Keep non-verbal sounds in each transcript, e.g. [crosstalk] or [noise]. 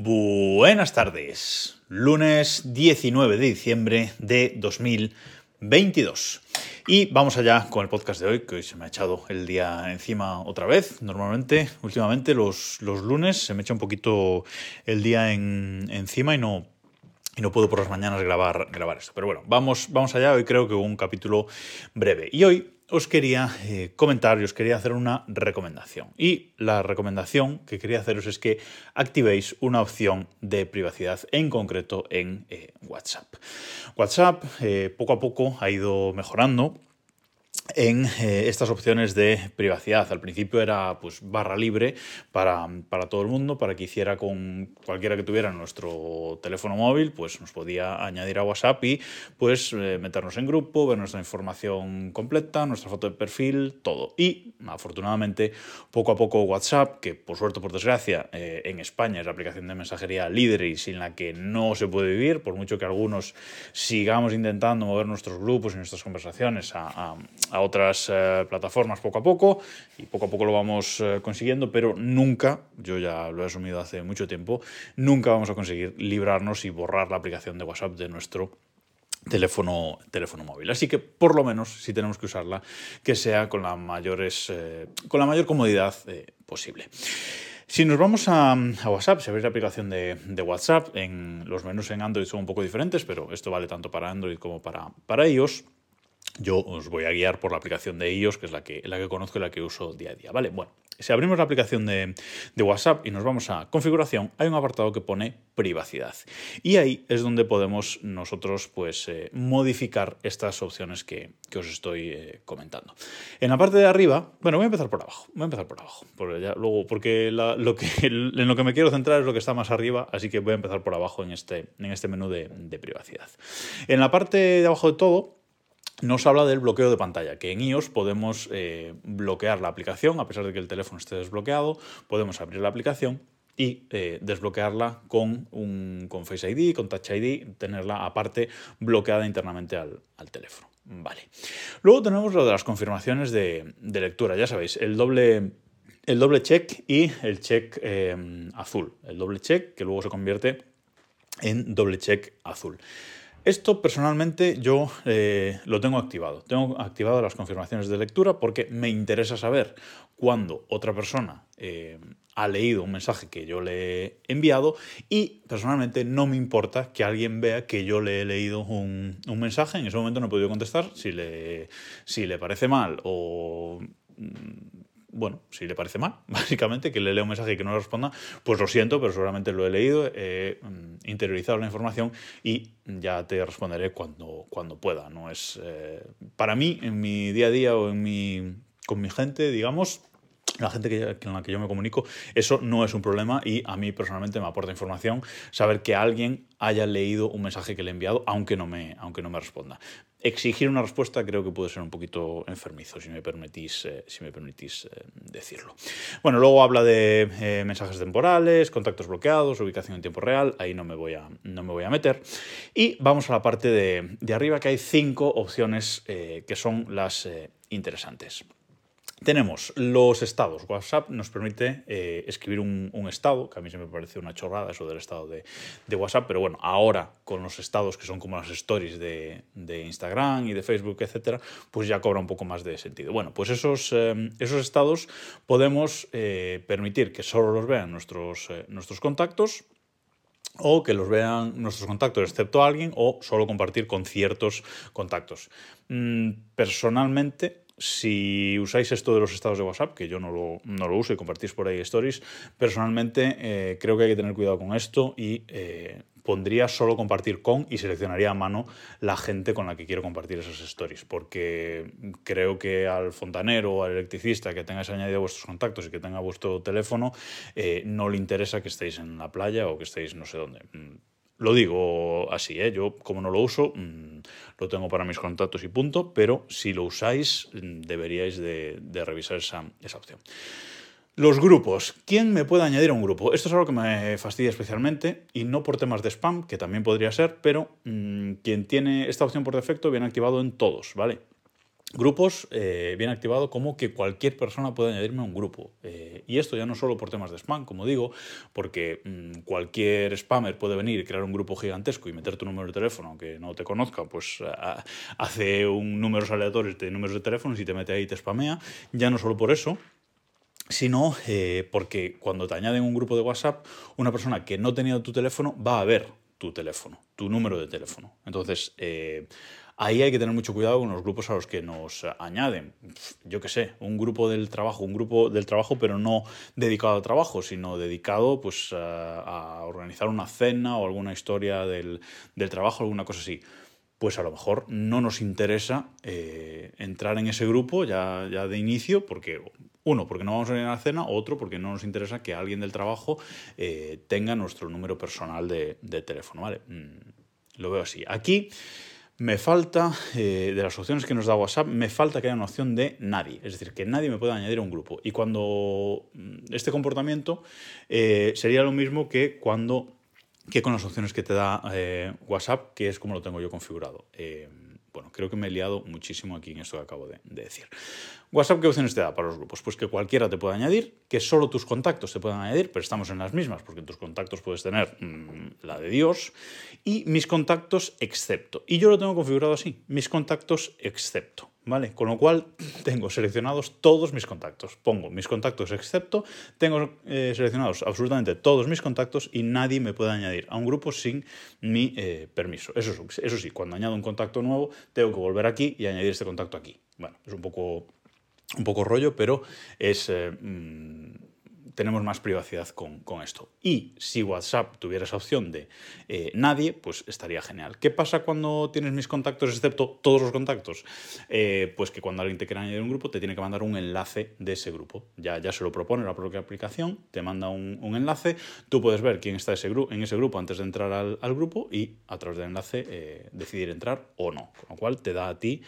Buenas tardes, lunes 19 de diciembre de 2022. Y vamos allá con el podcast de hoy, que hoy se me ha echado el día encima otra vez. Normalmente, últimamente, los, los lunes se me echa un poquito el día encima y no, y no puedo por las mañanas grabar, grabar esto. Pero bueno, vamos, vamos allá. Hoy creo que un capítulo breve. Y hoy os quería eh, comentar y os quería hacer una recomendación. Y la recomendación que quería haceros es que activéis una opción de privacidad, en concreto en eh, WhatsApp. WhatsApp eh, poco a poco ha ido mejorando en eh, estas opciones de privacidad. Al principio era pues barra libre para, todo el mundo, para que hiciera con cualquiera que tuviera nuestro teléfono móvil, pues nos podía añadir a WhatsApp y pues eh, meternos en grupo, ver nuestra información completa, nuestra foto de perfil, todo. Y afortunadamente poco a poco WhatsApp, que por suerte por desgracia eh, en España es la aplicación de mensajería líder y sin la que no se puede vivir, por mucho que algunos sigamos intentando mover nuestros grupos y nuestras conversaciones a otras eh, plataformas poco a poco y poco a poco lo vamos eh, consiguiendo, pero nunca, yo ya lo he asumido hace mucho tiempo, nunca vamos a conseguir librarnos y borrar la aplicación de WhatsApp de nuestro teléfono, teléfono móvil. Así que por lo menos, si tenemos que usarla, que sea con la, mayores, eh, con la mayor comodidad posible. Si nos vamos a, WhatsApp, si abrís la aplicación de, WhatsApp, en los menús en Android son un poco diferentes, pero esto vale tanto para Android como para, para iOS yo os voy a guiar por la aplicación de iOS, que es la que, la que conozco y la que uso día a día. ¿vale? Bueno, si abrimos la aplicación de, WhatsApp y nos vamos a configuración, hay un apartado que pone privacidad. Y ahí es donde podemos nosotros pues, eh, modificar estas opciones que, os estoy eh, comentando. En la parte de arriba, bueno, voy a empezar por abajo. Voy a empezar por abajo. Porque luego, porque lo que, [laughs] en lo que me quiero centrar es lo que está más arriba, así que voy a empezar por abajo en este, en este menú de privacidad. En la parte de abajo de todo, nos habla del bloqueo de pantalla, que en iOS podemos eh, bloquear la aplicación, a pesar de que el teléfono esté desbloqueado, podemos abrir la aplicación y eh, desbloquearla con, un, con Face ID, con Touch ID, tenerla aparte bloqueada internamente al, teléfono. Vale. Luego tenemos lo de las confirmaciones de, lectura, ya sabéis, el doble, el doble check y el check eh, azul. El doble check que luego se convierte en doble check azul. Esto personalmente yo eh, lo tengo activado. Tengo activado las confirmaciones de lectura porque me interesa saber cuándo otra persona eh, ha leído un mensaje que yo le he enviado y personalmente no me importa que alguien vea que yo le he leído un, mensaje. En ese momento no he podido contestar si le, si le parece mal o bueno, si le parece mal, [laughs] básicamente, que le lea un mensaje y que no le responda, pues lo siento, pero seguramente lo he leído, he mm, interiorizado la información y ya te responderé cuando, cuando pueda. No es, eh, para mí, en mi día a día o en mi, con mi gente, digamos, la gente con la que yo me comunico, eso no es un problema y a mí personalmente me aporta información saber que alguien haya leído un mensaje que le he enviado, aunque no me, aunque no me responda. Exigir una respuesta creo que puede ser un poquito enfermizo, si me permitís, eh, si me permitís eh, decirlo. Bueno, luego habla de eh, mensajes temporales, contactos bloqueados, ubicación en tiempo real, ahí no me voy a, no me voy a meter. Y vamos a la parte de arriba, que hay cinco opciones que son las interesantes. Tenemos los estados. WhatsApp nos permite eh, escribir un, estado, que a mí se me parece una chorrada eso del estado de, WhatsApp, pero bueno, ahora con los estados que son como las stories de, Instagram y de Facebook, etcétera, pues ya cobra un poco más de sentido. Bueno, pues esos, eh, esos estados podemos eh, permitir que solo los vean nuestros, nuestros contactos o que los vean nuestros contactos excepto alguien o solo compartir con ciertos contactos. Mm, personalmente, si usáis esto de los estados de WhatsApp, que yo no lo, no lo uso y compartís por ahí stories, personalmente eh, creo que hay que tener cuidado con esto y eh, pondría solo compartir con y seleccionaría a mano la gente con la que quiero compartir esas stories, porque creo que al fontanero o al electricista que tengáis añadido vuestros contactos y que tenga vuestro teléfono, eh, no le interesa que estéis en la playa o que estéis no sé dónde lo digo así, ¿eh? yo como no lo uso, mm, lo tengo para mis contactos y punto, pero si lo usáis deberíais de, revisar esa, opción. Los grupos. ¿Quién me puede añadir a un grupo? Esto es algo que me fastidia especialmente y no por temas de spam, que también podría ser, pero mm, quien tiene esta opción por defecto viene activado en todos, ¿vale? Grupos eh, bien activado como que cualquier persona puede añadirme a un grupo. Eh, y esto ya no solo por temas de spam, como digo, porque mm, cualquier spammer puede venir crear un grupo gigantesco y meter tu número de teléfono, aunque no te conozca, pues hace un números aleatorios de números de teléfonos y te mete ahí y te spamea. Ya no solo por eso, sino eh, porque cuando te añaden un grupo de WhatsApp, una persona que no tenía tu teléfono va a ver tu teléfono, tu número de teléfono. Entonces, Ahí hay que tener mucho cuidado con los grupos a los que nos añaden. Yo qué sé, un grupo del trabajo, un grupo del trabajo, pero no dedicado al trabajo, sino dedicado pues, a, organizar una cena o alguna historia del, trabajo, alguna cosa así pues a lo mejor no nos interesa eh, entrar en ese grupo ya, ya, de inicio, porque uno, porque no vamos a ir a la cena, otro, porque no nos interesa que alguien del trabajo eh, tenga nuestro número personal de, teléfono, ¿vale? Mm, lo veo así. Aquí me falta, eh, de las opciones que nos da WhatsApp, me falta que haya una opción de nadie. Es decir, que nadie me pueda añadir a un grupo. Y cuando mm, este comportamiento sería lo mismo que cuando que con las opciones que te da eh, WhatsApp, que es como lo tengo yo configurado. bueno, creo que me he liado muchísimo aquí en esto que acabo de decir. WhatsApp, ¿qué opciones te da para los grupos? Pues que cualquiera te pueda añadir, que solo tus contactos te puedan añadir, pero estamos en las mismas, porque tus contactos puedes tener mm, la de Dios, y mis contactos excepto. Y yo lo tengo configurado así, mis contactos excepto, ¿vale? Con lo cual [clears throat] tengo seleccionados todos mis contactos. Pongo mis contactos excepto, tengo eh, seleccionados absolutamente todos mis contactos y nadie me puede añadir a un grupo sin mi eh, permiso. Eso, eso sí, cuando añado un contacto nuevo, tengo que volver aquí y añadir este contacto aquí. Bueno, es un poco un poco rollo, pero es, eh, mm, tenemos más privacidad con, esto. Y si WhatsApp tuviera esa opción de eh, nadie, pues estaría genial. ¿Qué pasa cuando tienes mis contactos, excepto todos los contactos? Eh, pues que cuando alguien te quiera añadir un grupo, te tiene que mandar un enlace de ese grupo. Ya, ya se lo propone la propia aplicación, te manda un, enlace, tú puedes ver quién está ese en ese grupo antes de entrar al, grupo y a través del enlace decidir entrar o no. Con lo cual te da a ti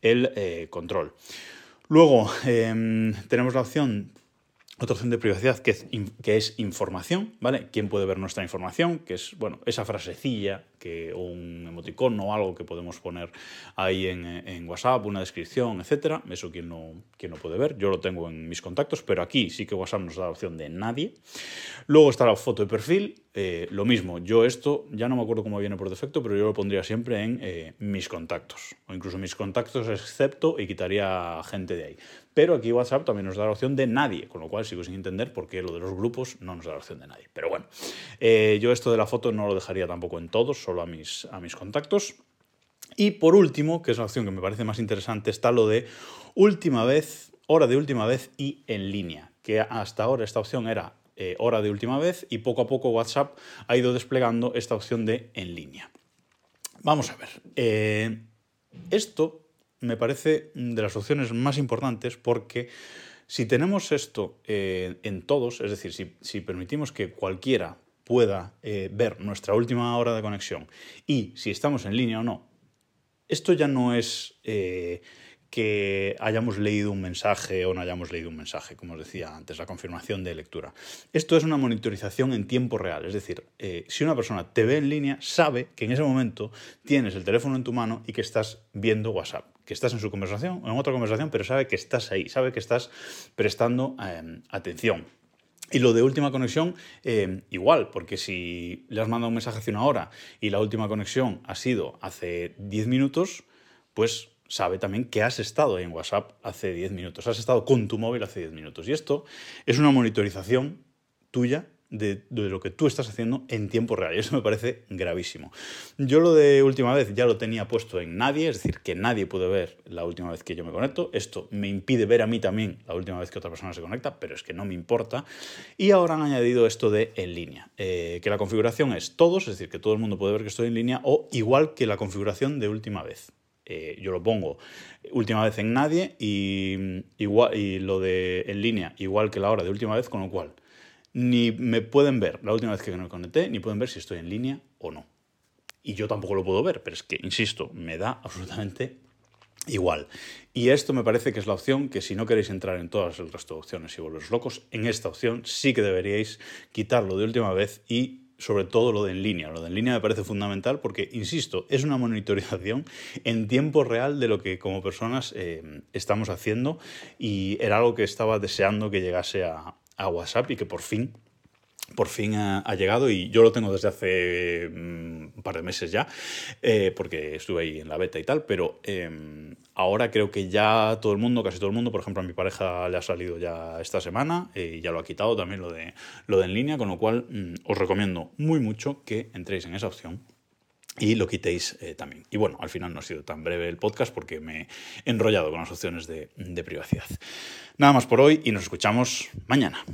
el control. Luego em, tenemos la opción, otra opción de privacidad que es, que es, información, ¿vale? ¿Quién puede ver nuestra información? Que es, bueno, esa frasecilla un emoticón o algo que podemos poner ahí en, WhatsApp, una descripción, etcétera. Eso quien no, quien no puede ver. Yo lo tengo en mis contactos, pero aquí sí que WhatsApp nos da la opción de nadie. Luego está la foto de perfil. Eh, lo mismo, yo esto ya no me acuerdo cómo viene por defecto, pero yo lo pondría siempre en eh, mis contactos. O incluso mis contactos excepto y quitaría gente de ahí. Pero aquí WhatsApp también nos da la opción de nadie, con lo cual sigo sin entender por qué lo de los grupos no nos da la opción de nadie. Pero bueno, eh, yo esto de la foto no lo dejaría tampoco en todos, solo a mis, contactos. Y por último, que es la opción que me parece más interesante, está lo de última vez, hora de última vez y en línea, que hasta ahora esta opción era eh, hora de última vez y poco a poco WhatsApp ha ido desplegando esta opción de en línea. Vamos a ver. Eh, esto me parece de las opciones más importantes porque si tenemos esto eh, en todos, es decir, si permitimos que cualquiera pueda eh, ver nuestra última hora de conexión y si estamos en línea o no, esto ya no es eh, que hayamos leído un mensaje o no hayamos leído un mensaje, como os decía antes, la confirmación de lectura. Esto es una monitorización en tiempo real, es decir, eh, si una persona te ve en línea, sabe que en ese momento tienes el teléfono en tu mano y que estás viendo WhatsApp, que estás en su conversación o en otra conversación, pero sabe que estás ahí, sabe que estás prestando atención. Y lo de última conexión, eh, igual, porque si le has mandado un mensaje hace una hora y la última conexión ha sido hace 10 minutos, pues sabe también que has estado en WhatsApp hace 10 minutos, has estado con tu móvil hace 10 minutos. Y esto es una monitorización tuya de, lo que tú estás haciendo en tiempo real. Y eso me parece gravísimo. Yo lo de última vez ya lo tenía puesto en nadie, es decir, que nadie puede ver la última vez que yo me conecto. Esto me impide ver a mí también la última vez que otra persona se conecta, pero es que no me importa. Y ahora han añadido esto de en línea, eh, que la configuración es todos, es decir, que todo el mundo puede ver que estoy en línea, o igual que la configuración de última vez. Eh, yo lo pongo última vez en nadie y, igual, y lo de en línea igual que la hora de última vez, con lo cual ni me pueden ver la última vez que me conecté, ni pueden ver si estoy en línea o no. Y yo tampoco lo puedo ver, pero es que, insisto, me da absolutamente igual. Y esto me parece que es la opción que si no queréis entrar en todas las resto opciones y volveros locos, en esta opción sí que deberíais quitarlo de última vez y sobre todo lo de en línea. Lo de en línea me parece fundamental porque, insisto, es una monitorización en tiempo real de lo que como personas eh, estamos haciendo y era algo que estaba deseando que llegase a, a WhatsApp y que por fin por fin ha, llegado y yo lo tengo desde hace mm, un par de meses ya, eh, porque estuve ahí en la beta y tal, pero em, ahora creo que ya todo el mundo, casi todo el mundo, por ejemplo a mi pareja le ha salido ya esta semana y ya lo ha quitado también lo de, lo de en línea, con lo cual mm, os recomiendo muy mucho que entréis en esa opción y lo quitéis eh, también. Y bueno, al final no ha sido tan breve el podcast porque me he enrollado con las opciones de privacidad. Nada más por hoy y nos escuchamos mañana.